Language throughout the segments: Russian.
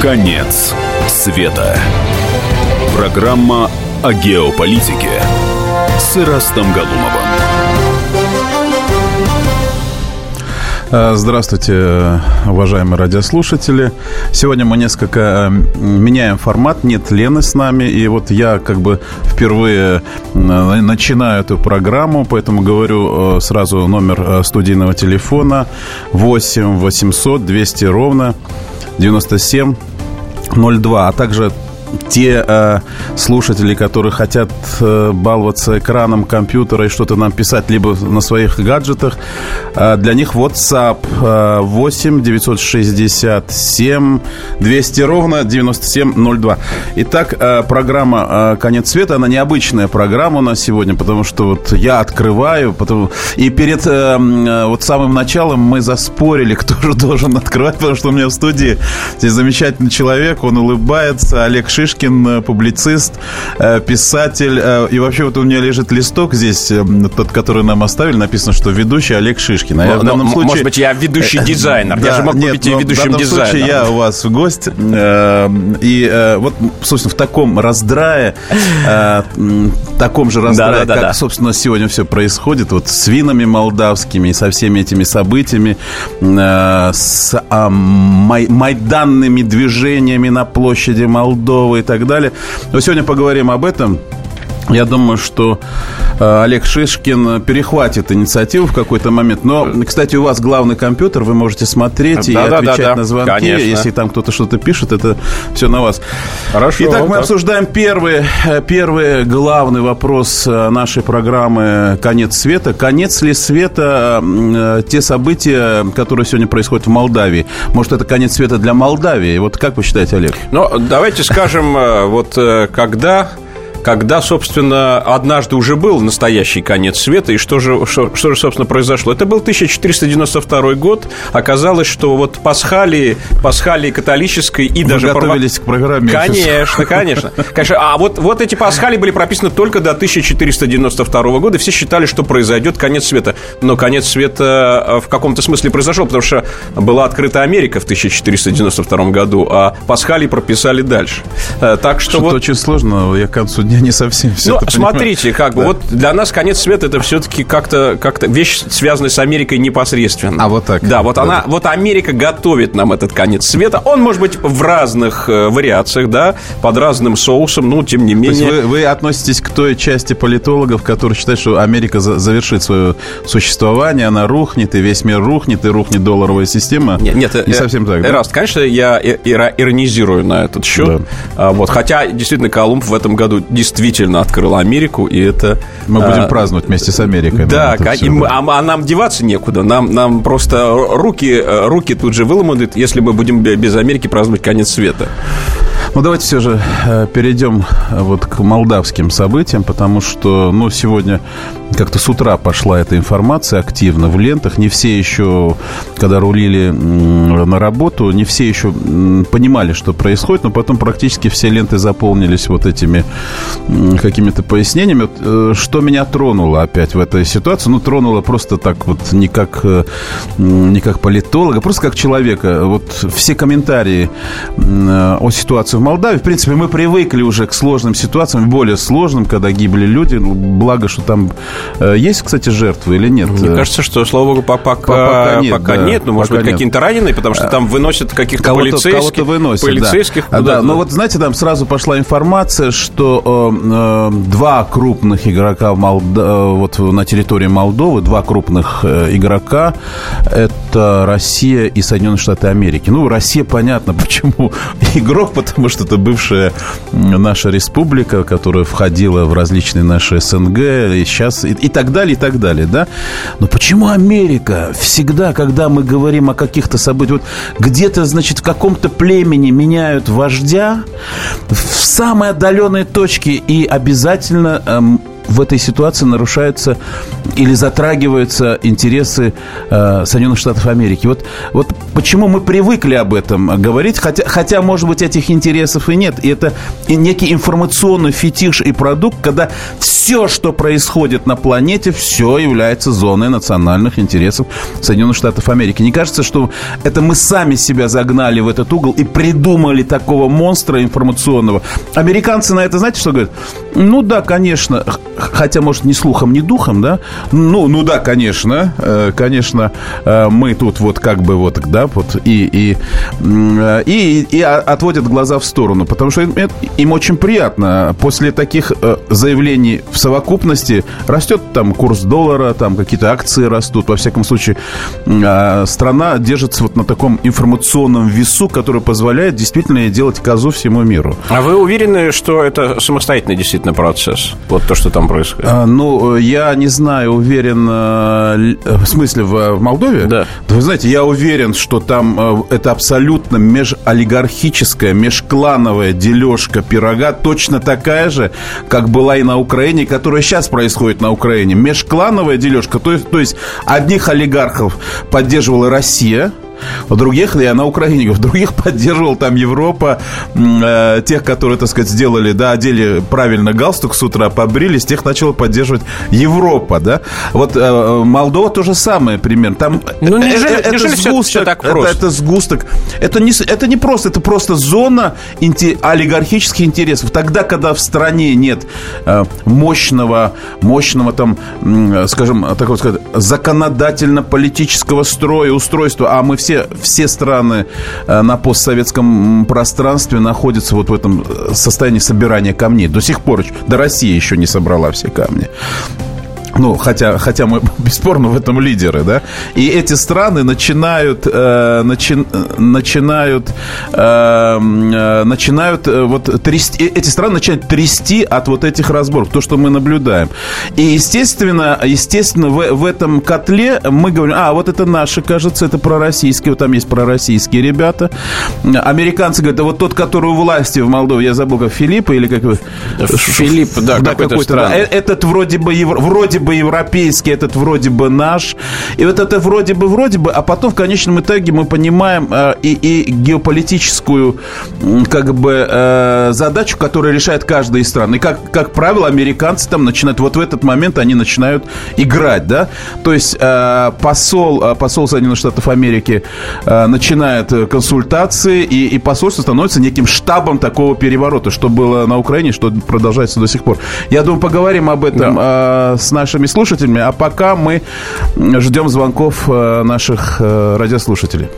Конец света. Программа о геополитике с Ирастом Галумовым. Э, здравствуйте, уважаемые радиослушатели. Сегодня мы несколько э, меняем формат. Нет Лены с нами. И вот я как бы впервые э, начинаю эту программу, поэтому говорю сразу номер студийного телефона 8 800 200 ровно 97 02, а также те э, слушатели, которые хотят э, баловаться экраном компьютера и что-то нам писать либо на своих гаджетах, э, для них WhatsApp э, 8 967 200 ровно 9702. Итак, э, программа э, «Конец света», она необычная программа у нас сегодня, потому что вот я открываю, потому... и перед э, э, вот самым началом мы заспорили, кто же должен открывать, потому что у меня в студии здесь замечательный человек, он улыбается, Олег Шиш Шишкин, э, публицист, э, писатель. Э, и вообще вот у меня лежит листок здесь, тот, который нам оставили, написано, что ведущий Олег Шишкин. А я в данном случае... Может быть, я ведущий дизайнер. Да, я же мог нет, быть и ведущим дизайнером. В данном случае я у вас гость. И вот, собственно, в таком раздрае, таком же раздрае, да, да, как, собственно, сегодня все происходит, вот с винами молдавскими, со всеми этими событиями, с майданными движениями на площади Молдовы, и так далее. Но сегодня поговорим об этом. Я думаю, что э, Олег Шишкин перехватит инициативу в какой-то момент. Но, кстати, у вас главный компьютер, вы можете смотреть да, и да, отвечать да, на звонки. Конечно. Если там кто-то что-то пишет, это все на вас. Хорошо. Итак, мы так. обсуждаем первый, э, первый главный вопрос э, нашей программы «Конец света». Конец ли света те события, которые сегодня происходят в Молдавии? Может, это конец света для Молдавии? Вот как вы считаете, Олег? Ну, давайте скажем, вот когда когда, собственно, однажды уже был настоящий конец света, и что же, что, что же собственно, произошло? Это был 1492 год. Оказалось, что вот пасхалии, пасхалии католической и Вы даже... готовились к программе. Конечно, конечно. конечно. А вот, вот эти пасхалии были прописаны только до 1492 года. Все считали, что произойдет конец света. Но конец света э, в каком-то смысле произошел, потому что была открыта Америка в 1492 году, а пасхалии прописали дальше. Э, так что, что вот... очень сложно. Я к концу дня не совсем все Ну, смотрите, как бы, да. вот для нас конец света это все-таки как-то как вещь, связанная с Америкой непосредственно. А вот так. Да, вот да. она, вот Америка готовит нам этот конец света. Он может быть в разных э, вариациях, да, под разным соусом, ну, тем не менее. То есть вы, вы относитесь к той части политологов, которые считают, что Америка за, завершит свое существование, она рухнет, и весь мир рухнет, и рухнет долларовая система? Нет, нет не э, совсем так. Да? Раз, конечно, я иронизирую на этот счет. Да. А, вот, хотя, действительно, Колумб в этом году действительно открыл Америку, и это... Мы будем а, праздновать вместе с Америкой. Да, да, и мы, а, а нам деваться некуда. Нам, нам просто руки, руки тут же выломают, если мы будем без Америки праздновать конец света. Ну, давайте все же э, перейдем э, вот к молдавским событиям, потому что, ну, сегодня как-то с утра пошла эта информация активно в лентах. Не все еще, когда рулили на работу, не все еще понимали, что происходит, но потом практически все ленты заполнились вот этими какими-то пояснениями. Э, что меня тронуло опять в этой ситуации? Ну, тронуло просто так вот не как, не как политолога, просто как человека. Вот все комментарии о ситуации в Молдавии. В принципе, мы привыкли уже к сложным ситуациям, более сложным, когда гибли люди. Благо, что там э, есть, кстати, жертвы или нет? Мне кажется, что, слава богу, пока, пока нет. Пока да, нет. Ну, может быть, какие-то раненые, потому что там выносят каких-то полицейских. Кого-то выносят, полицейских да. да. Но вот, знаете, там сразу пошла информация, что э, э, два крупных игрока в Молда... Э, вот на территории Молдовы, два крупных э, игрока, это Россия и Соединенные Штаты Америки. Ну, Россия, понятно, почему игрок, потому что это бывшая наша республика, которая входила в различные наши СНГ, и сейчас, и, так далее, и так далее, да? Но почему Америка всегда, когда мы говорим о каких-то событиях, вот где-то, значит, в каком-то племени меняют вождя в самой отдаленной точке и обязательно эм, в этой ситуации нарушаются или затрагиваются интересы э, Соединенных Штатов Америки. Вот, вот почему мы привыкли об этом говорить, хотя, хотя, может быть, этих интересов и нет. И это и некий информационный фетиш и продукт, когда все, что происходит на планете, все является зоной национальных интересов Соединенных Штатов Америки. Не кажется, что это мы сами себя загнали в этот угол и придумали такого монстра информационного. Американцы на это, знаете, что говорят? Ну да, конечно, хотя, может, ни слухом, ни духом, да? Ну, ну да, конечно, э, конечно, э, мы тут вот как бы вот, да, вот и, и, и, и отводят глаза в сторону, потому что им, им очень приятно. После таких э, заявлений в совокупности растет там курс доллара, там какие-то акции растут. Во всяком случае, а, страна держится вот на таком информационном весу, который позволяет действительно делать козу всему миру. А вы уверены, что это самостоятельный действительно процесс? Вот то, что там происходит? А, ну, я не знаю, уверен, э, в смысле, в, в Молдове? Да. да. Вы знаете, я уверен, что там э, это абсолютно межолигархическая, межклановая дележка пирога, точно такая же, как была и на Украине, которая сейчас происходит на Украине. Межклановая дележка, то есть, то есть одних олигархов поддерживала Россия, в других, я на Украине, в других поддерживал там Европа, э, тех, которые, так сказать, сделали, да, одели правильно галстук с утра, побрились, тех начала поддерживать Европа, да. Вот э, Молдова то же самое примерно. Там ну, неужели, это, неужели это сгусток, все так просто? Это, это сгусток. Это не, это не просто, это просто зона инти, олигархических интересов. Тогда, когда в стране нет э, мощного, мощного там, э, скажем, такого сказать, законодательно-политического строя, устройства, а мы все все, все страны э, на постсоветском пространстве находятся вот в этом э, состоянии собирания камней. До сих пор, до России еще не собрала все камни. Ну, хотя, хотя мы бесспорно в этом лидеры, да. И эти страны начинают, э, начи, начинают, э, э начинают э, вот трясти, эти страны начинают трясти от вот этих разборов, то, что мы наблюдаем. И, естественно, естественно, в, в этом котле мы говорим, а, вот это наши, кажется, это пророссийские, вот там есть пророссийские ребята. Американцы говорят, а вот тот, который у власти в Молдове, я забыл, как Филипп или как... Филипп, да, да какой-то, какой-то да. Э, этот вроде бы, вроде бы европейский, этот вроде бы наш. И вот это вроде бы, вроде бы, а потом в конечном итоге мы понимаем э, и, и геополитическую как бы э, задачу, которую решает каждая из стран. И как, как правило, американцы там начинают, вот в этот момент они начинают играть, да. То есть э, посол, э, посол Соединенных Штатов Америки э, начинает консультации, и, и посольство становится неким штабом такого переворота, что было на Украине, что продолжается до сих пор. Я думаю, поговорим об этом да. э, с нашими нашими слушателями. А пока мы ждем звонков э, наших э, радиослушателей.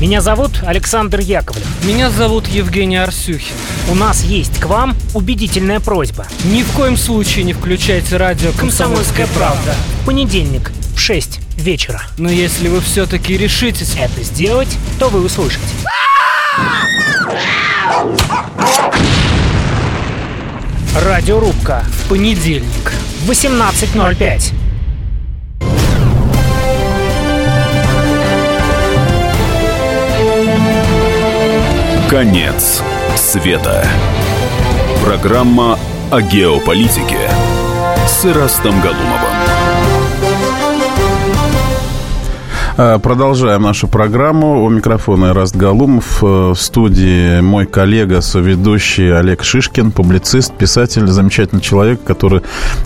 Меня зовут Александр Яковлев. Меня зовут Евгений Арсюхин. У нас есть к вам убедительная просьба. Ни в коем случае не включайте радио «Комсомольская правда». В понедельник в 6 вечера. Но если вы все-таки решитесь это сделать, то вы услышите. Радиорубка. В понедельник. 18.05. Конец света. Программа о геополитике с Ирастом Галумовым. Продолжаем нашу программу. У микрофона Раст Галумов. Э, в студии мой коллега, соведущий Олег Шишкин, публицист, писатель, замечательный человек, который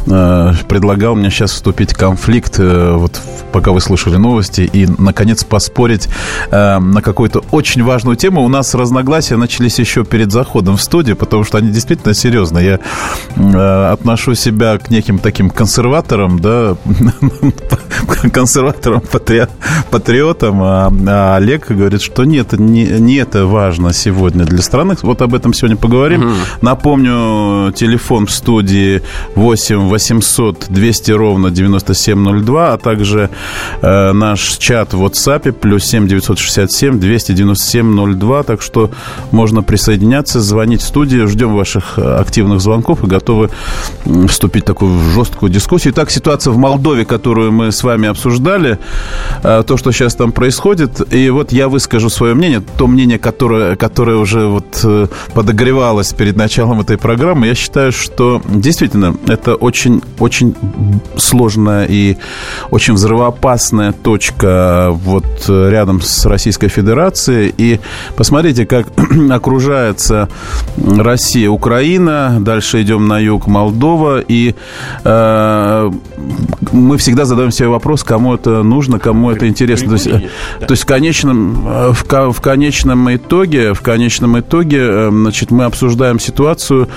э, предлагал мне сейчас вступить в конфликт, вот пока вы слушали новости, и, наконец, поспорить на какую-то очень важную тему. У нас разногласия начались еще перед заходом в студию, потому что они действительно серьезные. Я отношу себя к неким таким консерваторам, да, консерваторам, патриотам, патриотом, а, а Олег говорит, что нет, не, не это важно сегодня для страны. Вот об этом сегодня поговорим. Угу. Напомню, телефон в студии 8 800 200 ровно 9702, а также э, наш чат в WhatsApp плюс 7 967 297 02. Так что можно присоединяться, звонить в студию. Ждем ваших э, активных звонков и готовы вступить в такую жесткую дискуссию. Итак, ситуация в Молдове, которую мы с вами обсуждали. То, что сейчас там происходит. И вот я выскажу свое мнение, то мнение, которое, которое уже вот э, подогревалось перед началом этой программы. Я считаю, что действительно это очень, очень сложная и очень взрывоопасная точка вот рядом с Российской Федерацией. И посмотрите, как окружается Россия, Украина, дальше идем на юг Молдова, и э, мы всегда задаем себе вопрос, кому это нужно, кому это интересно. То есть, то есть в конечном, в, в конечном итоге, в конечном итоге, э, значит, мы обсуждаем ситуацию,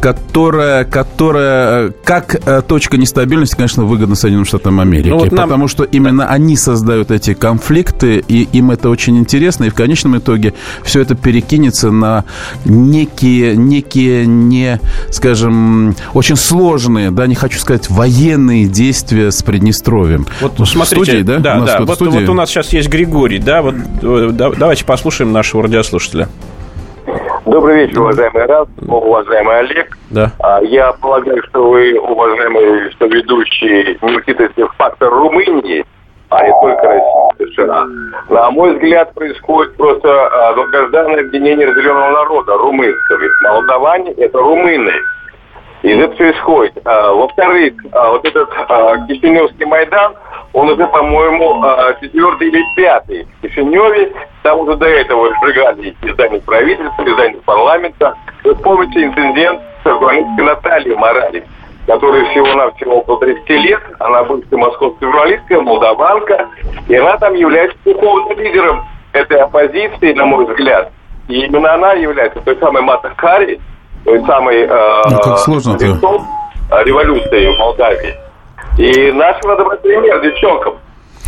которая, которая как э, точка нестабильности, конечно, выгодна Соединенным Штатам Америки, ну, вот нам... потому что именно они создают эти конфликты, и им это очень интересно, и в конечном итоге все это перекинется на некие, некие не, скажем, очень сложные, да, не хочу сказать, военные действия с Приднестровьем. Вот смотрите, студии, да? Да, да. Вот, вот у нас сейчас есть Григорий, да, вот э, давайте послушаем нашего радиослушателя. Добрый вечер, уважаемый Раз, уважаемый Олег. Да. А, я полагаю, что вы, уважаемый что ведущий, не учитываете фактор Румынии, а не только России, США. На мой взгляд, происходит просто а, долгожданное объединение разделенного народа, румынского. Ведь молдаване – это румыны. И это происходит. А, во-вторых, а, вот этот а, Кишиневский Майдан, он уже, по-моему, а, четвертый или пятый в Кишиневе. Там уже до этого сжигали издание правительства, издание парламента. Вы помните инцидент с журналисткой Натальей Моралес, которой всего-навсего около 30 лет. Она бывшая московская журналистка, молдаванка. И она там является духовным лидером этой оппозиции, на мой взгляд. И именно она является той самой Мата Хари, той самой э, ну, как сложно революции в Молдавии. И нашим надо брать пример девчонкам.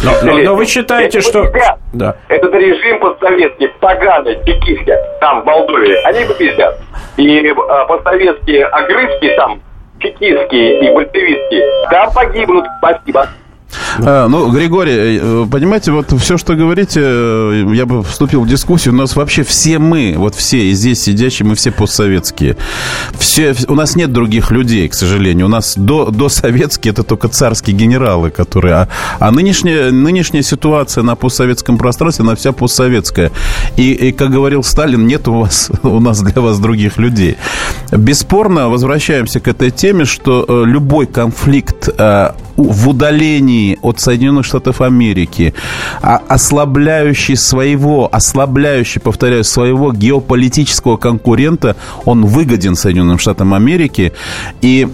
Но, но, но вы считаете, Если что... Да. Этот режим постсоветский, поганый, чекистский, там, в Молдове, они победят. И э, постсоветские огрызки там, чекистские и большевистские, там погибнут. Спасибо. А, ну, Григорий, э, понимаете, вот все, что говорите, э, я бы вступил в дискуссию. У нас вообще все мы, вот все здесь сидящие, мы все постсоветские. Все, у нас нет других людей, к сожалению. У нас до, до советские это только царские генералы, которые... А, а нынешняя, нынешняя ситуация на постсоветском пространстве, она вся постсоветская. И, и, как говорил Сталин, нет у, вас, у нас для вас других людей. Бесспорно, возвращаемся к этой теме, что э, любой конфликт в удалении от Соединенных Штатов Америки, а ослабляющий своего, ослабляющий, повторяю, своего геополитического конкурента, он выгоден Соединенным Штатам Америки. И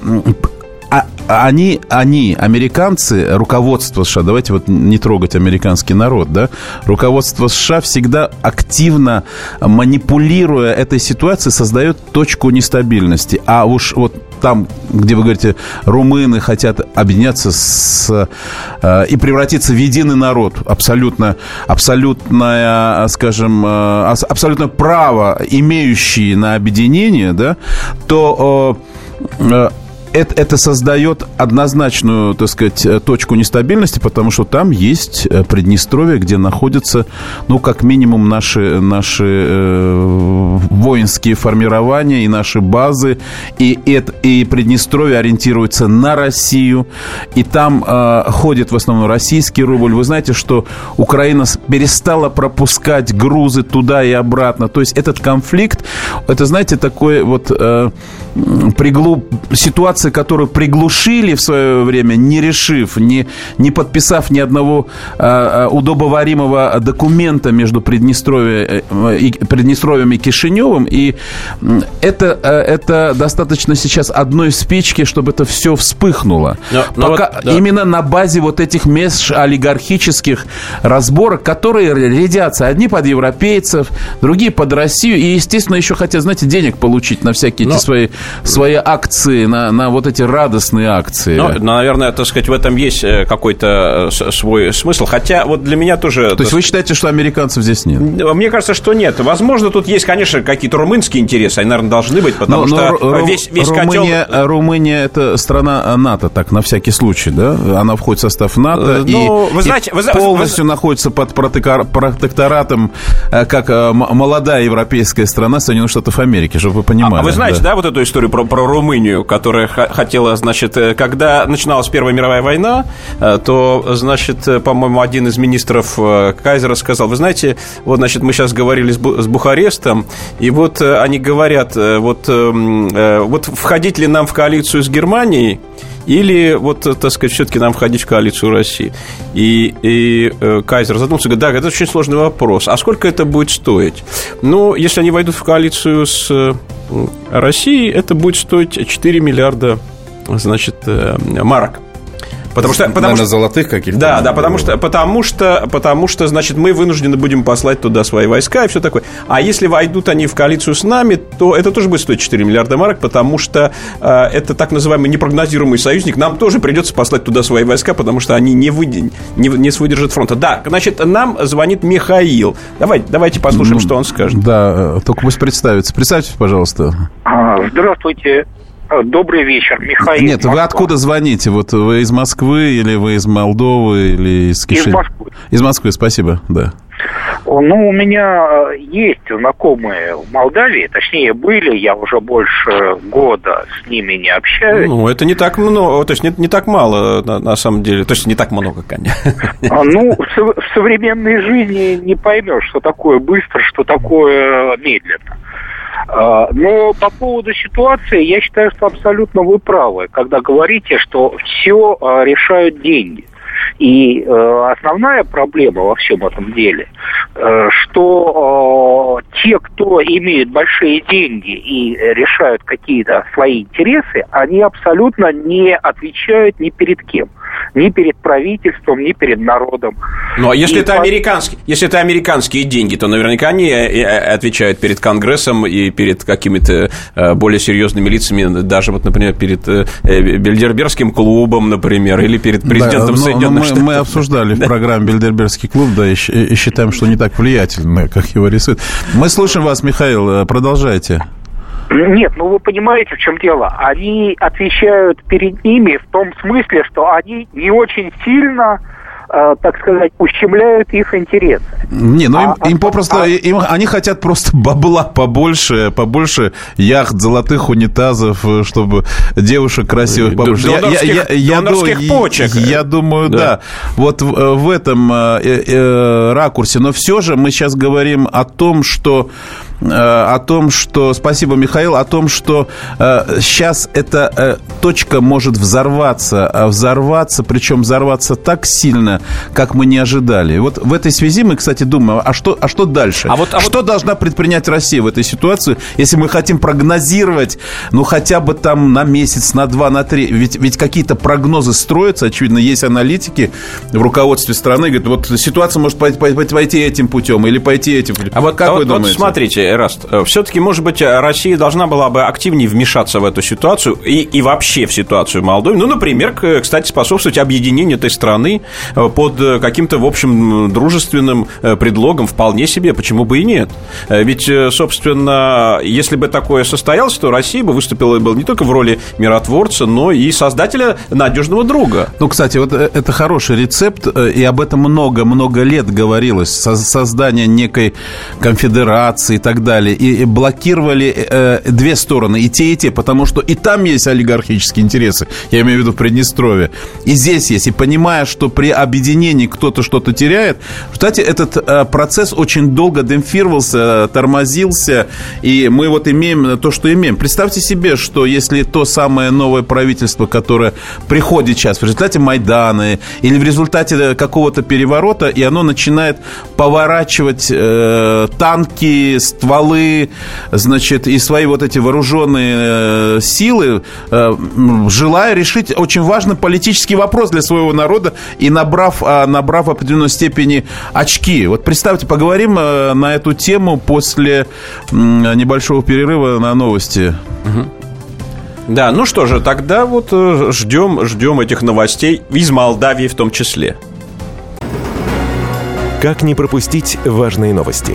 а, они, они, американцы, руководство США, давайте вот не трогать американский народ, да, руководство США всегда активно манипулируя этой ситуацией создает точку нестабильности. А уж вот там, где вы говорите, румыны хотят объединяться с, э, и превратиться в единый народ, абсолютно, абсолютное, скажем, э, абсолютно право, имеющие на объединение, да, то э, это, это создает однозначную, так сказать, э, точку нестабильности, потому что там есть э, Приднестровье, где находятся, ну, как минимум, наши, наши э, воинские формирования и наши базы. И, это, и Приднестровье ориентируется на Россию. И там э, ходит в основном российский рубль. Вы знаете, что Украина перестала пропускать грузы туда и обратно. То есть этот конфликт, это, знаете, такой вот э, приглуп ситуация ситуации, которую приглушили в свое время, не решив, не, не подписав ни одного э, удобоваримого документа между Приднестровьем э, и, Приднестровьем и Кишиневым. И это, э, это достаточно сейчас одной спички, чтобы это все вспыхнуло. Но, но Пока вот, да. Именно на базе вот этих межолигархических разборок, которые рядятся. Одни под европейцев, другие под Россию. И, естественно, еще хотят, знаете, денег получить на всякие но... эти свои, свои акции, на, на вот эти радостные акции. Ну, наверное, так сказать, в этом есть э, какой-то э, свой смысл. Хотя вот для меня тоже... То есть вы считаете, что американцев здесь нет? Мне кажется, что нет. Возможно, тут есть, конечно, какие-то румынские интересы. Они, наверное, должны быть, потому но, что но весь, весь Румыния, котел... Румыния – это страна НАТО, так, на всякий случай, да? Она входит в состав НАТО ну, и, вы знаете, и вы, полностью вы... находится под протекторатом, э, как молодая европейская страна Соединенных Штатов Америки, чтобы вы понимали. А вы знаете, да, да вот эту историю про, про Румынию, которая хотела, значит, э, когда начиналась Первая мировая война, э, то, значит, э, по-моему, один из министров Кайзера сказал, вы знаете, вот, значит, мы сейчас говорили с, с Бухарестом, и вот они говорят, вот, эм, вот входить ли нам в коалицию с Германией, или вот, так сказать, все-таки нам входить в коалицию России? И, и э, Кайзер задумался, говорит, да, это очень сложный вопрос. А сколько это будет стоить? Ну, если они войдут в коалицию с Россией, это будет стоить 4 миллиарда, значит, э, марок. Потому что, потому Наверное, что, золотых каких-то. да, да, потому что, потому что, потому что, значит, мы вынуждены будем послать туда свои войска и все такое. А если войдут они в коалицию с нами, то это тоже будет стоить 4 миллиарда марок, потому что э, это так называемый непрогнозируемый союзник. Нам тоже придется послать туда свои войска, потому что они не, выйдет, не, не выдержат фронта. Да, значит, нам звонит Михаил. Давайте, давайте послушаем, Ну, что он скажет. Да, э, только пусть представится. Представьтесь, пожалуйста. А, Здравствуйте. А, Добрый вечер, Михаил. Нет, вы откуда звоните? Вот вы из Москвы или вы из Молдовы или из Кишинева? Москвы. Из Москвы, спасибо, да. Ну, у меня э, есть знакомые в Молдавии, точнее, были, я уже больше года с ними не общаюсь. Ну, это не так много, то есть не, не так мало на, на самом деле. То есть не так много, конечно. А, Ну, в в современной жизни не поймешь, что такое быстро, что такое медленно. А, Но по поводу ситуации, я считаю, что абсолютно вы правы, когда говорите, что все решают деньги. И э, основная проблема во всем этом деле, э, что э, те, кто имеют большие деньги и решают какие-то свои интересы, они абсолютно не отвечают ни перед кем. Ни перед правительством, ни перед народом. Ну, а если И это по- американские, если это американские деньги, то наверняка они э, э, отвечают перед Конгрессом и перед какими-то э, более серьезными лицами, даже вот, например, перед Бильдербергским клубом, например, или перед президентом Да, но- но Соединенных мы, Штатов. мы обсуждали в программе Бильдербергский клуб, да, и, и считаем, что не так влиятельно, как его рисуют. Мы слушаем вас, Михаил, продолжайте. Нет, ну вы понимаете, в чем дело. Они отвечают перед ними в том смысле, что они не очень сильно, э, так сказать, ущемляют их интересы. Не, ну им, А- им а- попросту, а- им, они хотят просто бабла побольше, побольше яхт, золотых унитазов, э, чтобы девушек красивых Д- побольше. донорских ду- почек. Я думаю, Да. да. Вот в, э, в этом э, э, ракурсе. Но все же мы сейчас говорим о том, что э, о том, что... Спасибо, Михаил. О том, что э, сейчас эта э, точка может взорваться. А взорваться, причем взорваться так сильно, как мы не ожидали. Вот в этой связи мы, кстати, думаем, а что, а что дальше? А вот- а вот- что должна предпринять Россия в этой ситуации, если мы хотим прогнозировать, ну, хотя бы там на месяц, на два, на три? Ведь, ведь какие-то прогнозы строятся, очевидно, есть аналитики в руководстве страны, говорят, вот ситуация может пойти, пойти- этим путем или пойти этим. А вот, как а вы вот, вот думаете? смотрите, Эраст, все-таки, может быть, Россия должна была бы активнее вмешаться в эту ситуацию и, и вообще в ситуацию Молдовы. Ну, например, кстати, способствовать объединению этой страны э, под э, каким-то, в общем, дружественным э, предлогом вполне себе, почему бы и нет. Э, Ведь, э, собственно, если бы такое состоялось, то Россия бы выступила бы не только в роли миротворца, но и создателя надежного друга. Ну, кстати, вот э, это хороший рецепт, э, и об этом много-много лет говорилось. Со- Создание некой конфедерации и так далее. И блокировали э, две стороны, и те, и те, потому что и там есть олигархические интересы, я имею в виду Приднестровье, и здесь есть. И понимая, что при объединении кто-то что-то теряет, кстати, этот э, процесс очень долго демпфировался, тормозился, и мы вот имеем то, что имеем. Представьте себе, что если то самое новое правительство, которое приходит сейчас в результате Майдана или в результате какого-то переворота, и оно начинает поворачивать э, танки, стволы, значит, и свои вот эти вооруженные э, силы, э, желая решить очень важный политический вопрос для своего народа и набрав, а, набрав в определенной степени очки. Вот представьте, поговорим э, на эту тему после небольшого перерыва на новости. Да, ну что же, тогда вот ждем, ждем этих новостей из Молдавии в том числе. Как не пропустить важные новости?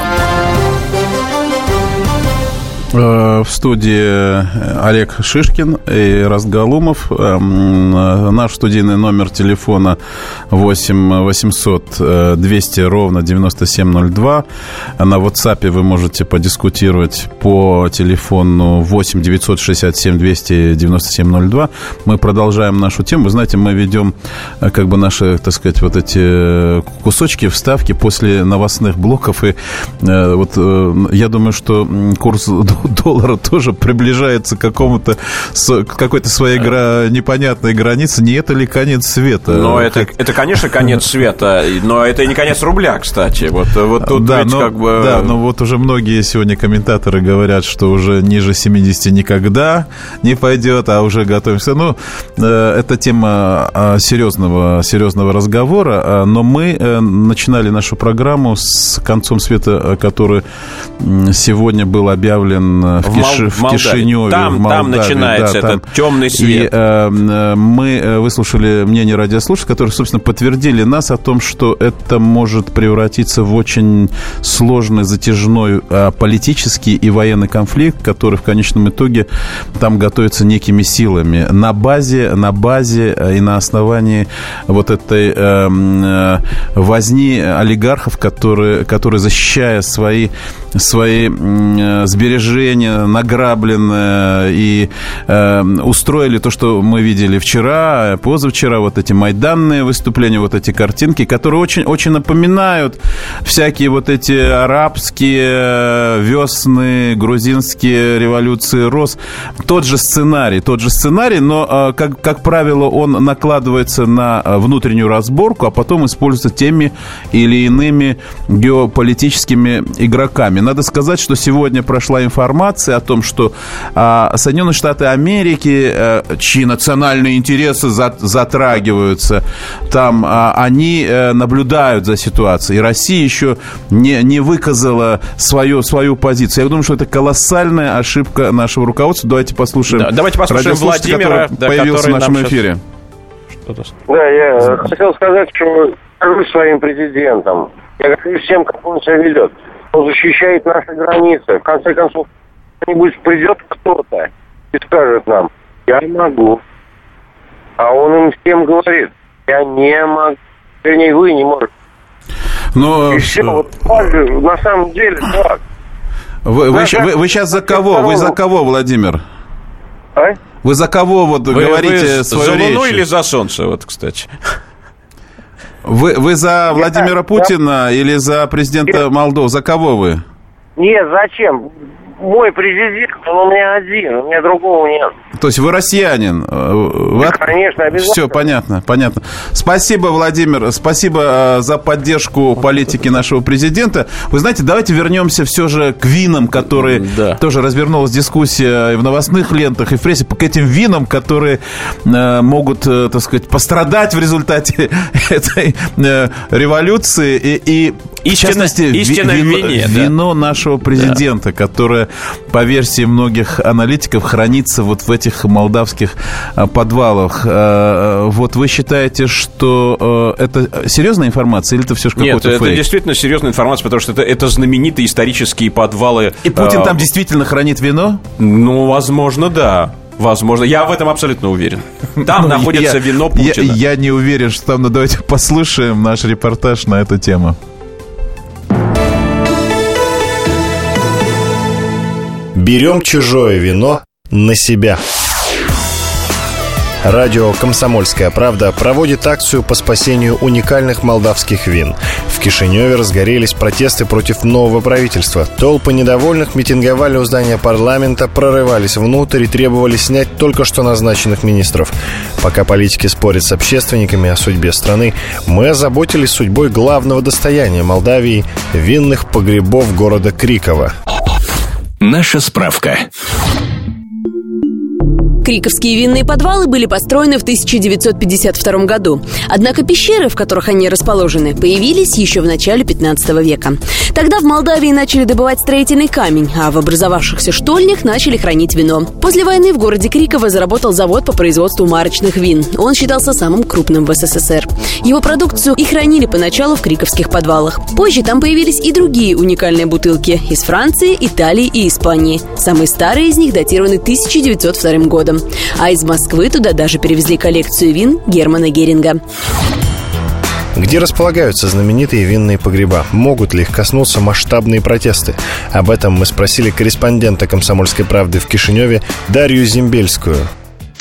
Э, В студии Олег Шишкин и Растгалумов. Эм, э, Наш студийный номер телефона 8 800 200 ровно 9702. На WhatsApp вы можете подискутировать по телефону 8 967 200 9702. Мы продолжаем нашу тему. Вы знаете, мы ведем э, как бы наши, так сказать, вот эти кусочки, вставки после новостных блоков. И вот я думаю, что курс доллара тоже приближается к какому-то к какой-то своей гра- непонятной границе. Не это ли конец света? Но это, Как- это, конечно, конец света, но это и не конец рубля, кстати. Вот, вот тут да, ведь но, как бы... да, но вот уже многие сегодня комментаторы говорят, что уже ниже 70 никогда не пойдет, а уже готовимся. Ну, э, это тема а, серьезного, серьезного разговора, а, но мы э, начинали нашу программу с концом света, э, который сегодня был объявлен э, в, В Мол- Киши- в. Кишиневе. Там- в там Молдавии, начинается да, этот темный свет. И э, э, мы э, выслушали мнение радиослушателей, которые, собственно, подтвердили нас о том, что это может превратиться в очень сложный, затяжной э, политический и военный конфликт, который в конечном итоге там готовится некими силами на базе, на базе и на основании вот этой э, возни олигархов, которые, которые защищая свои свои э, сбережения награбленные и э, устроили то, что мы видели вчера, позавчера, вот эти майданные выступления, вот эти картинки, которые очень, очень напоминают всякие вот эти арабские э, весны, грузинские революции РОС. Тот же сценарий, тот же сценарий, но, э, как, как правило, он накладывается на э, внутреннюю разборку, а потом используется теми или иными геополитическими игроками. Надо сказать, что сегодня прошла информация о том, что а, Соединенные Штаты Америки, э, чьи национальные интересы за- затрагиваются, там а, они э, наблюдают за ситуацией. И Россия еще не, не выказала свою, свою позицию. Я думаю, что это колоссальная ошибка нашего руководства. Давайте послушаем. Да, давайте послушаем Владимира, который да, появился который в нашем эфире. Да, я хотел сказать, что скажу своим президентам. Я говорю всем, как он себя ведет. Он защищает наши границы. В конце концов, кто-нибудь придет кто-то и скажет нам, я могу. А он им всем говорит, я не могу. Вернее, вы не можете. Но И все, вот так же, на самом деле так. вы, вы, вы- вы сейчас за кого? Вы за кого, Владимир? А? Вы за кого вот Вы, говорите вы свою за Луну речь? или за Солнце, вот, кстати? Вы, вы за Владимира я- Путина или за президента Молдовы? За кого вы? Нет, зачем? Мой президент, он у меня один, у меня другого нет. То есть вы россиянин? Э, Вы от- Конечно, обязательно. Все, понятно, понятно. Спасибо, Владимир, спасибо э, за поддержку политики нашего президента. Вы знаете, давайте вернемся все же к винам, которые Да. тоже развернулась дискуссия и в новостных лентах, и в прессе, к этим винам, которые э, могут, так сказать, пострадать в результате этой революции. И, и в Истина- частности, ви- истина в вино, вине, да. вино нашего президента, которое, по версии многих аналитиков, хранится вот в этих молдавских а, подвалах. А, Вот вы считаете, что это серьезная информация или это все же Нет, какой-то это фейк? действительно серьезная информация, потому что это, это знаменитые исторические подвалы. И Путин там действительно хранит вино? Ну, возможно, да. Возможно. Я в этом абсолютно уверен. Там Ну, находится я- вино я- Путина. Я, не уверен, что там, но давайте послушаем наш репортаж на эту тему. Берем чужое вино на себя. Радио «Комсомольская правда» проводит акцию по спасению уникальных молдавских вин. В Кишиневе разгорелись протесты против нового правительства. Толпы недовольных митинговали у здания парламента, прорывались внутрь и требовали снять только что назначенных министров. Пока политики спорят с общественниками о судьбе страны, мы озаботились судьбой главного достояния Молдавии – винных погребов города Крикова. Наша справка. Криковские винные подвалы были построены в 1952 году. Однако пещеры, в которых они расположены, появились еще в начале 15 века. Тогда в Молдавии начали добывать строительный камень, а в образовавшихся штольнях начали хранить вино. После войны в городе Криково заработал завод по производству марочных вин. Он считался самым крупным в СССР. Его продукцию и хранили поначалу в криковских подвалах. Позже там появились и другие уникальные бутылки из Франции, Италии и Испании. Самые старые из них датированы 1902 годом. А из Москвы туда даже перевезли коллекцию вин Германа Геринга. Где располагаются знаменитые винные погреба? Могут ли их коснуться масштабные протесты? Об этом мы спросили корреспондента «Комсомольской правды» в Кишиневе Дарью Зимбельскую.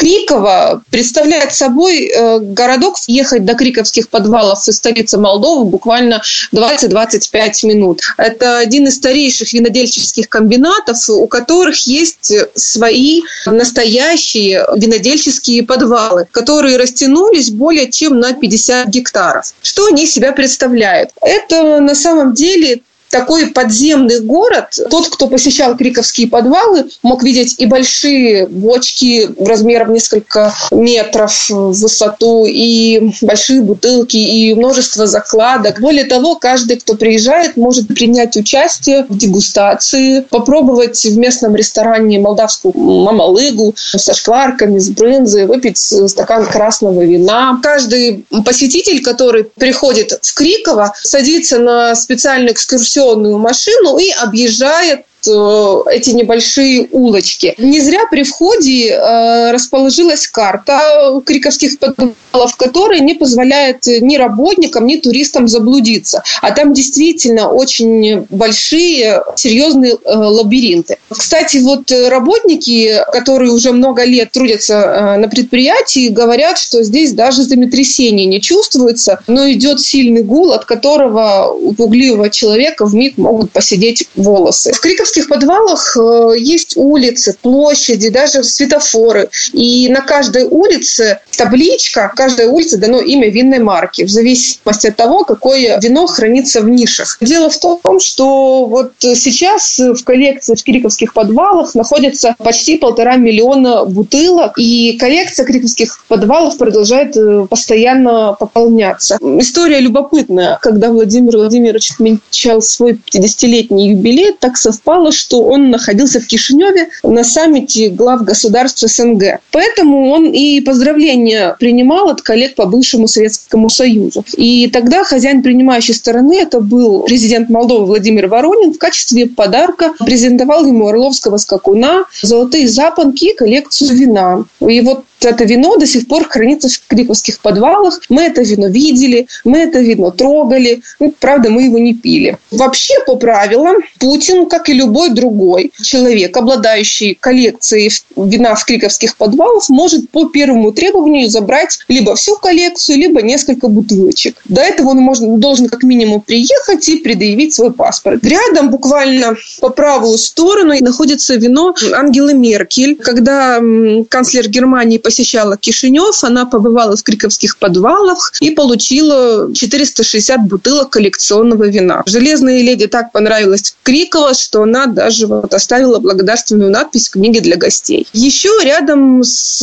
Криково представляет собой э, городок. Ехать до Криковских подвалов из столицы Молдовы буквально 20-25 минут. Это один из старейших винодельческих комбинатов, у которых есть свои настоящие винодельческие подвалы, которые растянулись более чем на 50 гектаров. Что они себя представляют? Это на самом деле такой подземный город. Тот, кто посещал Криковские подвалы, мог видеть и большие бочки размером несколько метров в высоту, и большие бутылки, и множество закладок. Более того, каждый, кто приезжает, может принять участие в дегустации, попробовать в местном ресторане молдавскую мамалыгу со шкварками, с брынзой, выпить стакан красного вина. Каждый посетитель, который приходит в Криково, садится на специальную экскурсию экскурсионную машину и объезжает эти небольшие улочки. Не зря при входе э, расположилась карта криковских подвалов, которая не позволяет ни работникам, ни туристам заблудиться. А там действительно очень большие, серьезные э, лабиринты. Кстати, вот работники, которые уже много лет трудятся на предприятии, говорят, что здесь даже землетрясение не чувствуется, но идет сильный гул, от которого у пугливого человека в миг могут посидеть волосы. В Криковских московских подвалах э, есть улицы, площади, даже светофоры. И на каждой улице табличка, каждой улице дано имя винной марки, в зависимости от того, какое вино хранится в нишах. Дело в том, что вот сейчас в коллекции в Кириковских подвалах находится почти полтора миллиона бутылок, и коллекция Кириковских подвалов продолжает э, постоянно пополняться. История любопытная. Когда Владимир Владимирович отмечал свой 50-летний юбилей, так совпало, совпало, что он находился в Кишиневе на саммите глав государств СНГ. Поэтому он и поздравления принимал от коллег по бывшему Советскому Союзу. И тогда хозяин принимающей стороны, это был президент Молдовы Владимир Воронин, в качестве подарка презентовал ему орловского скакуна, золотые запонки и коллекцию вина. И вот это вино до сих пор хранится в криковских подвалах. Мы это вино видели, мы это вино трогали. Ну, правда, мы его не пили. Вообще, по правилам, Путин, как и любой другой человек, обладающий коллекцией вина в криковских подвалах, может по первому требованию забрать либо всю коллекцию, либо несколько бутылочек. До этого он может, должен как минимум приехать и предъявить свой паспорт. Рядом, буквально по правую сторону, находится вино Ангелы Меркель. Когда канцлер Германии посещала Кишинев, она побывала в криковских подвалах и получила 460 бутылок коллекционного вина. Железной леди так понравилось Криково, что она даже вот оставила благодарственную надпись в книге для гостей. Еще рядом с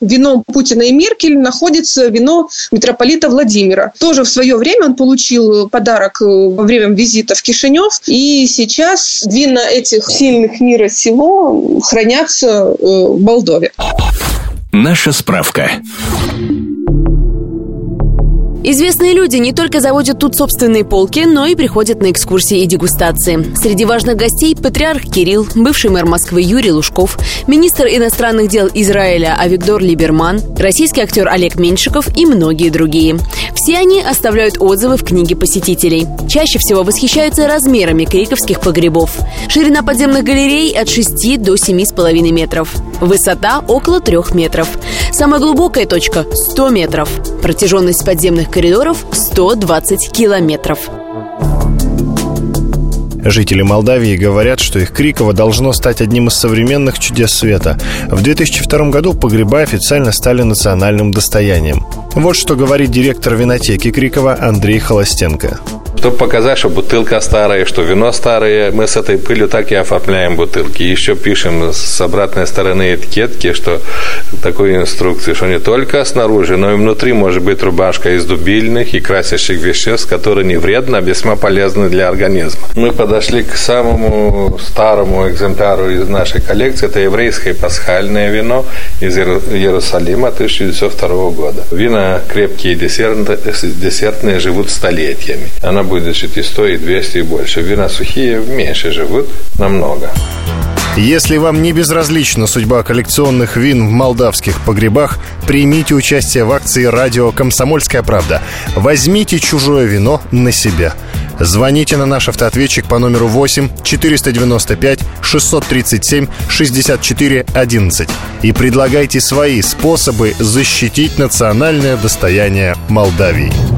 вином Путина и Меркель находится вино митрополита Владимира. Тоже в свое время он получил подарок во время визита в Кишинев, и сейчас вина этих сильных мира сего хранятся э, в Молдове. Наша справка. Известные люди не только заводят тут собственные полки, но и приходят на экскурсии и дегустации. Среди важных гостей патриарх Кирилл, бывший мэр Москвы Юрий Лужков, министр иностранных дел Израиля Авигдор Либерман, российский актер Олег Меньшиков и многие другие. Все они оставляют отзывы в книге посетителей. Чаще всего восхищаются размерами криковских погребов. Ширина подземных галерей от 6 до 7,5 метров. Высота около 3 метров. Самая глубокая точка – 100 метров. Протяженность подземных коридоров 120 километров. Жители Молдавии говорят, что их Криково должно стать одним из современных чудес света. В 2002 году погреба официально стали национальным достоянием. Вот что говорит директор винотеки Крикова Андрей Холостенко. Чтобы показать, что бутылка старая, что вино старое, мы с этой пылью так и оформляем бутылки. И еще пишем с обратной стороны этикетки, что такой инструкции, что не только снаружи, но и внутри может быть рубашка из дубильных и красящих веществ, которые не вредны, а весьма полезны для организма. Мы подошли к самому старому экземпляру из нашей коллекции. Это еврейское пасхальное вино из Иерусалима 1902 года. Вина крепкие, десертные, десертные живут столетиями. Она будет значит, и 100, и 200, и больше. Вина сухие меньше живут намного. Если вам не безразлична судьба коллекционных вин в молдавских погребах, примите участие в акции «Радио Комсомольская правда». Возьмите чужое вино на себя. Звоните на наш автоответчик по номеру 8 495 637 64 11 и предлагайте свои способы защитить национальное достояние Молдавии.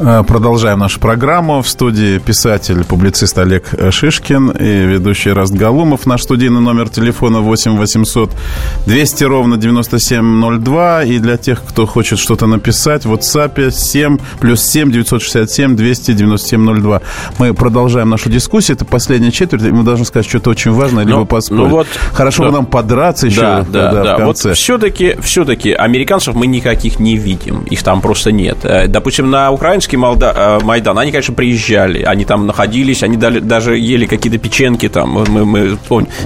Продолжаем нашу программу. В студии писатель, публицист Олег Шишкин и ведущий Раст Галумов. Наш студийный номер телефона 8 800 200 ровно 9702. И для тех, кто хочет что-то написать, в WhatsApp 7 плюс 7 967 297 02. Мы продолжаем нашу дискуссию. Это последняя четверть. И мы должны сказать что-то очень важное, либо ну, поспорить. Ну вот, Хорошо да. бы нам подраться еще да, да, да, да. в конце. Вот все-таки, все-таки американцев мы никаких не видим. Их там просто нет. Э, допустим, на украинском Молда... Э, Майдан, они, конечно, приезжали, они там находились, они дали, даже ели какие-то печеньки там. Мы, мы,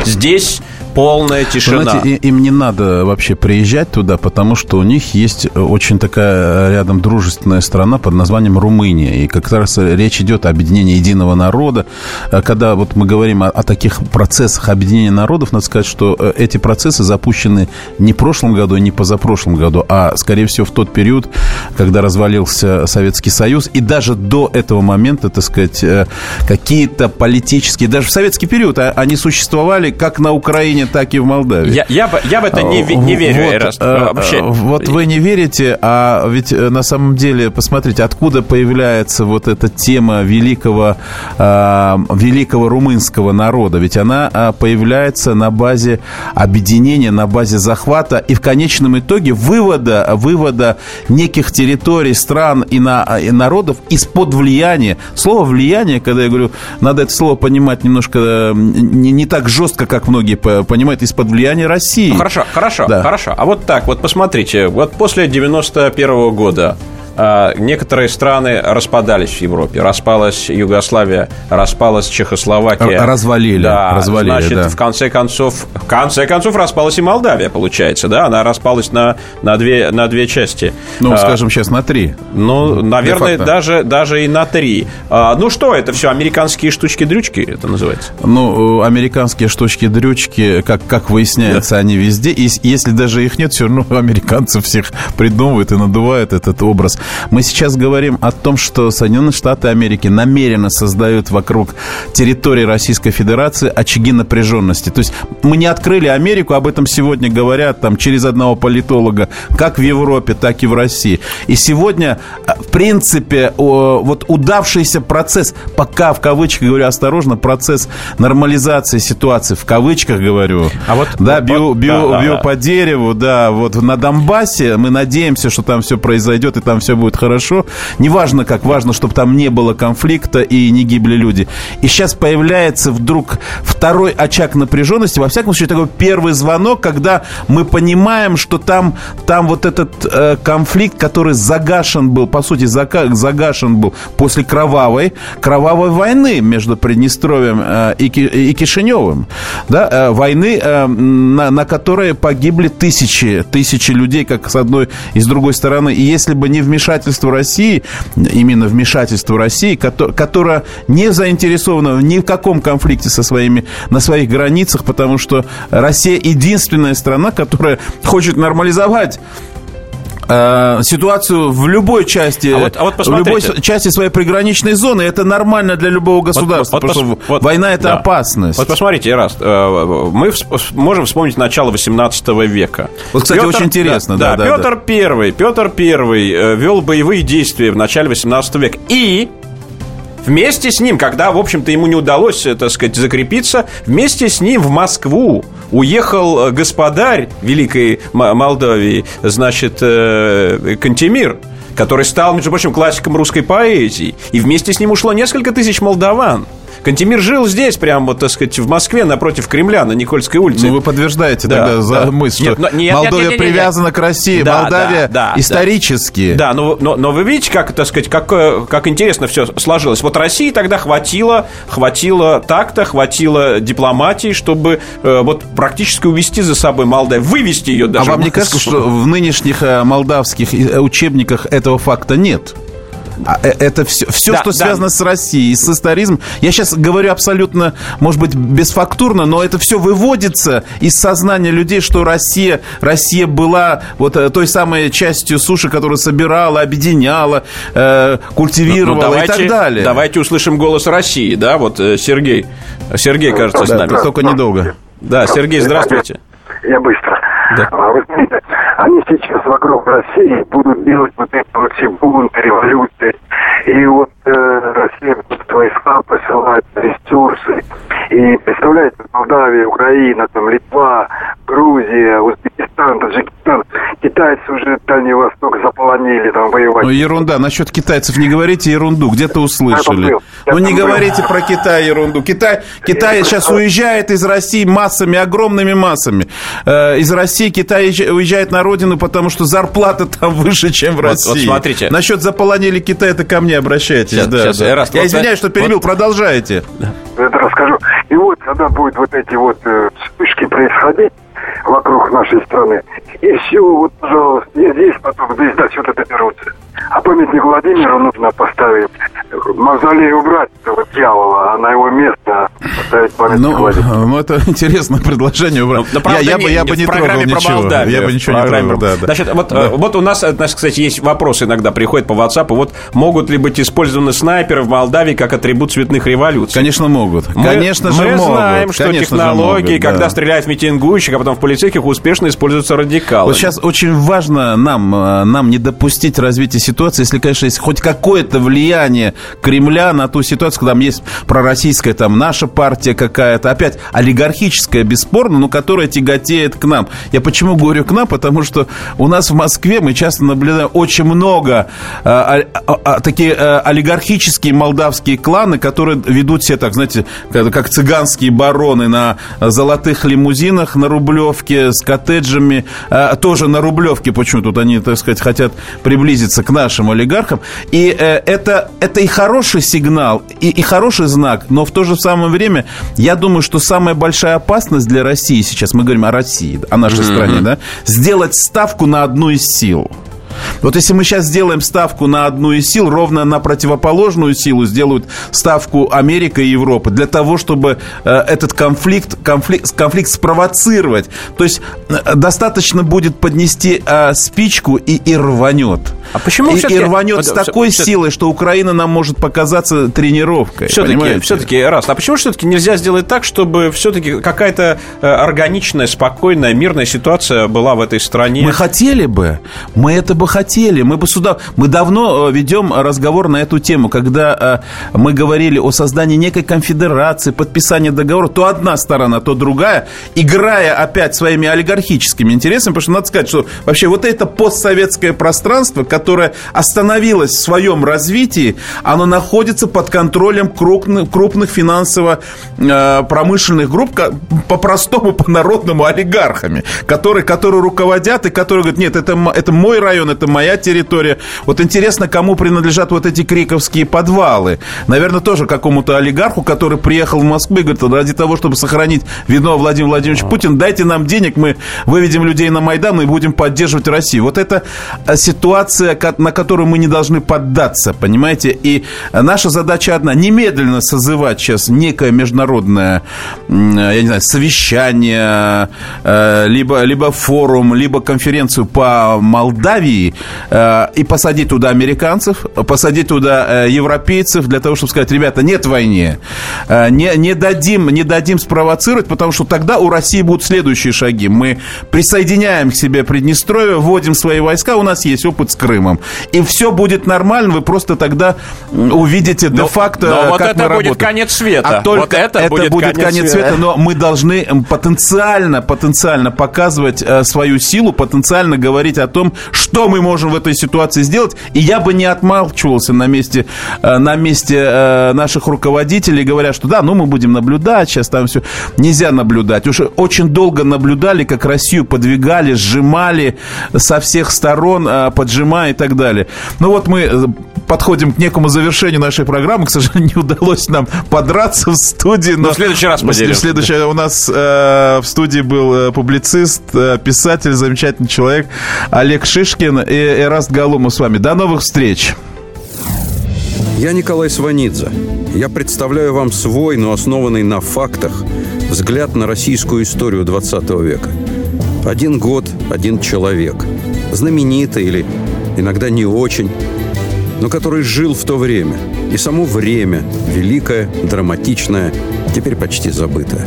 Здесь полная тишина. Знаете, им не надо вообще приезжать туда, потому что у них есть очень такая рядом дружественная страна под названием Румыния. И как раз речь идет о объединении единого народа. А когда вот мы говорим о, о таких процессах объединения народов, надо сказать, что э, эти процессы запущены не в прошлом году и не позапрошлом году, а, скорее всего, в тот период, когда развалился Советский Союз. И даже до этого момента, так сказать, э, какие-то политические, даже в советский период а, они существовали как на Украине, Украине, так и в Молдавии. Я, я, я в это не, не верю, вот, Эраст. Э, Вообще. Вот вы не верите, а ведь э, на самом деле, посмотрите, откуда появляется вот эта тема великого, э, великого румынского народа. Ведь она появляется на базе объединения, на базе захвата и в конечном итоге вывода, вывода неких территорий, стран и, на, и народов из-под влияния. Слово «влияние», когда я говорю, надо это слово понимать немножко не, не так жестко, как многие понимает, из-под влияния России. Ну, хорошо, хорошо, да. хорошо. А вот так, вот посмотрите, вот после 91 -го года некоторые страны распадались в Европе. Распалась Югославия, распалась Чехословакия. Развалили. Да, развалили, значит, да. в конце концов, в конце концов распалась и Молдавия, получается, да? Она распалась на, на, две, на две части. Ну, а, скажем сейчас, на три. Ну, наверное, даже, даже и на три. А, ну, что это все, американские штучки-дрючки это называется? Ну, американские штучки-дрючки, как, как выясняется, да. они везде. И если даже их нет, все равно американцы всех придумывают и надувают этот образ. Мы сейчас говорим о том, что Соединенные Штаты Америки намеренно создают вокруг территории Российской Федерации очаги напряженности. То есть мы не открыли Америку, об этом сегодня говорят там через одного политолога, как в Европе, так и в России. И сегодня, в принципе, вот удавшийся процесс, пока в кавычках говорю осторожно, процесс нормализации ситуации, в кавычках говорю, а вот, да, вот, бью, бью, да, бью да, по дереву, да, вот на Донбассе мы надеемся, что там все произойдет и там все все будет хорошо. Неважно как, важно, чтобы там не было конфликта и не гибли люди. И сейчас появляется вдруг второй очаг напряженности, во всяком случае, такой первый звонок, когда мы понимаем, что там, там вот этот э, конфликт, который загашен был, по сути, загашен был после кровавой, кровавой войны между Приднестровьем э, и, и Кишиневым, да, э, войны, э, на, на которой погибли тысячи, тысячи людей, как с одной и с другой стороны. И если бы не вмешательство России, именно вмешательство России, кото- которая не заинтересована ни в каком конфликте со своими, на своих границах, потому что Россия единственная страна, которая хочет нормализовать э, ситуацию в любой части, А вот- а вот в любой части своей приграничной зоны. Это нормально для любого государства, Вот- вот потому пос- что вот- война это да. опасность. Вот посмотрите, раз мы вс- можем вспомнить начало 18 века. Вот, кстати, очень интересно, да, да, Петр Первый, Петр Первый э, вел боевые действия в начале 18 века. И Вместе с ним, когда, в общем-то, ему не удалось, э, так сказать, закрепиться, вместе с ним в Москву уехал э, господарь Великой М- Молдавии, значит, э, Кантемир, который стал, между прочим, классиком русской поэзии. И вместе с ним ушло несколько тысяч молдаван. Кантемир жил здесь, прямо, так сказать, в Москве, напротив Кремля, на Никольской улице. Ну, вы подтверждаете Да, тогда за да. мысль, что Нет, но- нет, нет, Молдовия нет, нет, нет. привязана к России, Да, Молдавия да, да, исторически. Да, но, но, но вы видите, как, так сказать, как, э, как интересно все сложилось. Вот России тогда хватило, хватило такта, хватило дипломатии, чтобы э, вот практически увести за собой Молдавию, вывести ее А даже. вам в не кажется, что в нынешних э, молдавских э, учебниках этого факта нет? А, э, Это все, все Да, что да. связано с Россией, с историзмом. Я сейчас говорю абсолютно, может быть, бесфактурно, но это все выводится из сознания людей, что Россия, Россия была вот э, той самой частью суши, которая собирала, объединяла, э, культивировала Ну, давайте, и так далее. Давайте услышим голос России, да, вот э, Сергей. Сергей, кажется, с Да, нами. только недолго. Да, Сергей, здравствуйте. Я быстро. Да. А, Вы знаете, они сейчас вокруг России будут делать вот эти вот все бунты, революции. И вот э, Россия будет войска посылать, ресурсы. И представляете, Молдавия, Украина, там Литва, Грузия, Узбекистан, Таджикистан. Китайцы уже Дальний Восток заполонили там воевать. Ну, ерунда. Насчет китайцев не говорите ерунду. Где-то услышали. Ну, не говорите про Китай ерунду. Китай, Китай сейчас уезжает из России массами, огромными массами. Э, из России Китай уезжа- уезжает на родину, потому что зарплата там выше, чем в Вот- России. вот смотрите. Насчет заполонили Китай, это ко мне обращайтесь. Сейчас, да, сейчас, да. Эраст, Я вот извиняюсь, что вот- перебил. Продолжайте. это вот когда будут вот эти вот э, вспышки происходить вокруг нашей страны, и все, вот, пожалуйста, и здесь потом, здесь до сюда доберутся. А памятник Владимиру нужно поставить, мавзолей убрать этого дьявола, а на его место поставить памятник Ну, Владимиру. ну, это интересное предложение. убрать. Ну, правда, я, я не- бы, я не бы не трогал ничего. Молдавию, Я бы ничего не трогал, да, да. Значит, вот, Да. э, вот у нас, э, значит, кстати, есть вопросы иногда приходят по WhatsApp. Вот могут ли быть использованы снайперы в Молдавии как атрибут цветных революций? Конечно, могут. Мы- Конечно же мы могут. знаем, что Конечно технологии, могут, когда да. стреляют в митингующих, а потом в полицейских, успешно используются радикалы. Вот сейчас очень важно нам, э, нам не допустить развития ситуации, если, конечно, есть хоть какое-то влияние Кремля на ту ситуацию, когда там есть пророссийская, там, наша партия какая-то, опять олигархическая, бесспорно, но которая тяготеет к нам. Я почему говорю к нам? Потому что у нас в Москве мы часто наблюдаем очень много а- а- а- такие э, олигархические молдавские кланы, которые ведут себя так, знаете, как, как цыганские бароны на золотых лимузинах на Рублевке с коттеджами, э, тоже на Рублевке, почему тут они, так сказать, хотят приблизиться к нашим олигархам. И э, это, это и хороший сигнал, и, и хороший знак, но в то же самое время я думаю, что самая большая опасность для России сейчас, мы говорим о России, о нашей Мгм. стране, да, сделать ставку на одну из сил. Вот если мы сейчас сделаем ставку на одну из сил, ровно на противоположную силу сделают ставку Америка и Европа для того, чтобы э, этот конфликт, конфликт, конфликт спровоцировать. То есть э, достаточно будет поднести э, спичку и, и рванет. А почему и, всё-таки- и рванет вот, с такой всё- силой, что Украина нам может показаться тренировкой. Все-таки, все-таки, раз. А почему все-таки нельзя сделать так, чтобы все-таки какая-то органичная, спокойная, мирная ситуация была в этой стране? Мы хотели бы, мы это бы хотели. хотели, мы бы сюда... Мы давно э, ведем разговор на эту тему, когда э, мы говорили о создании некой конфедерации, подписании договора, то одна сторона, то другая, играя опять своими олигархическими интересами, потому что надо сказать, что вообще вот это постсоветское пространство, которое остановилось в своем развитии, оно находится под контролем крупных, крупных финансово-промышленных групп, по-простому, по-народному олигархами, которые, которые руководят и которые говорят, нет, это, это мой район, это моя территория. Вот интересно, кому принадлежат вот эти криковские подвалы. Наверное, тоже какому-то олигарху, который приехал в Москву и говорит, ради того, чтобы сохранить вино Владимир Владимирович Путин, дайте нам денег, мы выведем людей на Майдан и будем поддерживать Россию. Вот это э, ситуация, на которую мы не должны поддаться, понимаете? И наша задача одна, немедленно созывать сейчас некое международное, я не знаю, совещание, э, либо, либо форум, либо конференцию по Молдавии э, и посадить туда американцев, посадить туда европейцев для того, чтобы сказать, ребята, нет войны, не, не, дадим, не дадим спровоцировать, потому что тогда у России будут следующие шаги. Мы присоединяем к себе Приднестровье, вводим свои войска, у нас есть опыт с Крымом. И все будет нормально, вы просто тогда увидите де-факто, но, но вот как это мы будет работаем. конец света. А только вот это, это будет, будет конец, конец света. но мы должны потенциально, потенциально показывать э, свою силу, потенциально говорить о том, что мы можем в этой ситуации сделать. И я бы не отмалчивался на месте, э, на месте э, наших руководителей, говоря, что да, ну мы будем наблюдать, сейчас там все. Нельзя наблюдать. Уже очень долго наблюдали, как Россию подвигали, сжимали со всех сторон, поджимая и так далее. Ну вот мы подходим к некому завершению нашей программы. К сожалению, не удалось нам подраться в студии. Но, но в следующий раз поделимся. В следующий у нас э, в студии был э, публицист, э, писатель, замечательный человек Олег Шишкин и Эраст Галумов с вами. До новых встреч! Я Николай Сванидзе. Я представляю вам свой, но основанный на фактах, взгляд на российскую историю 20 века. Один год, один человек. Знаменитый или иногда не очень, но который жил в то время. И само время, великое, драматичное, теперь почти забытое.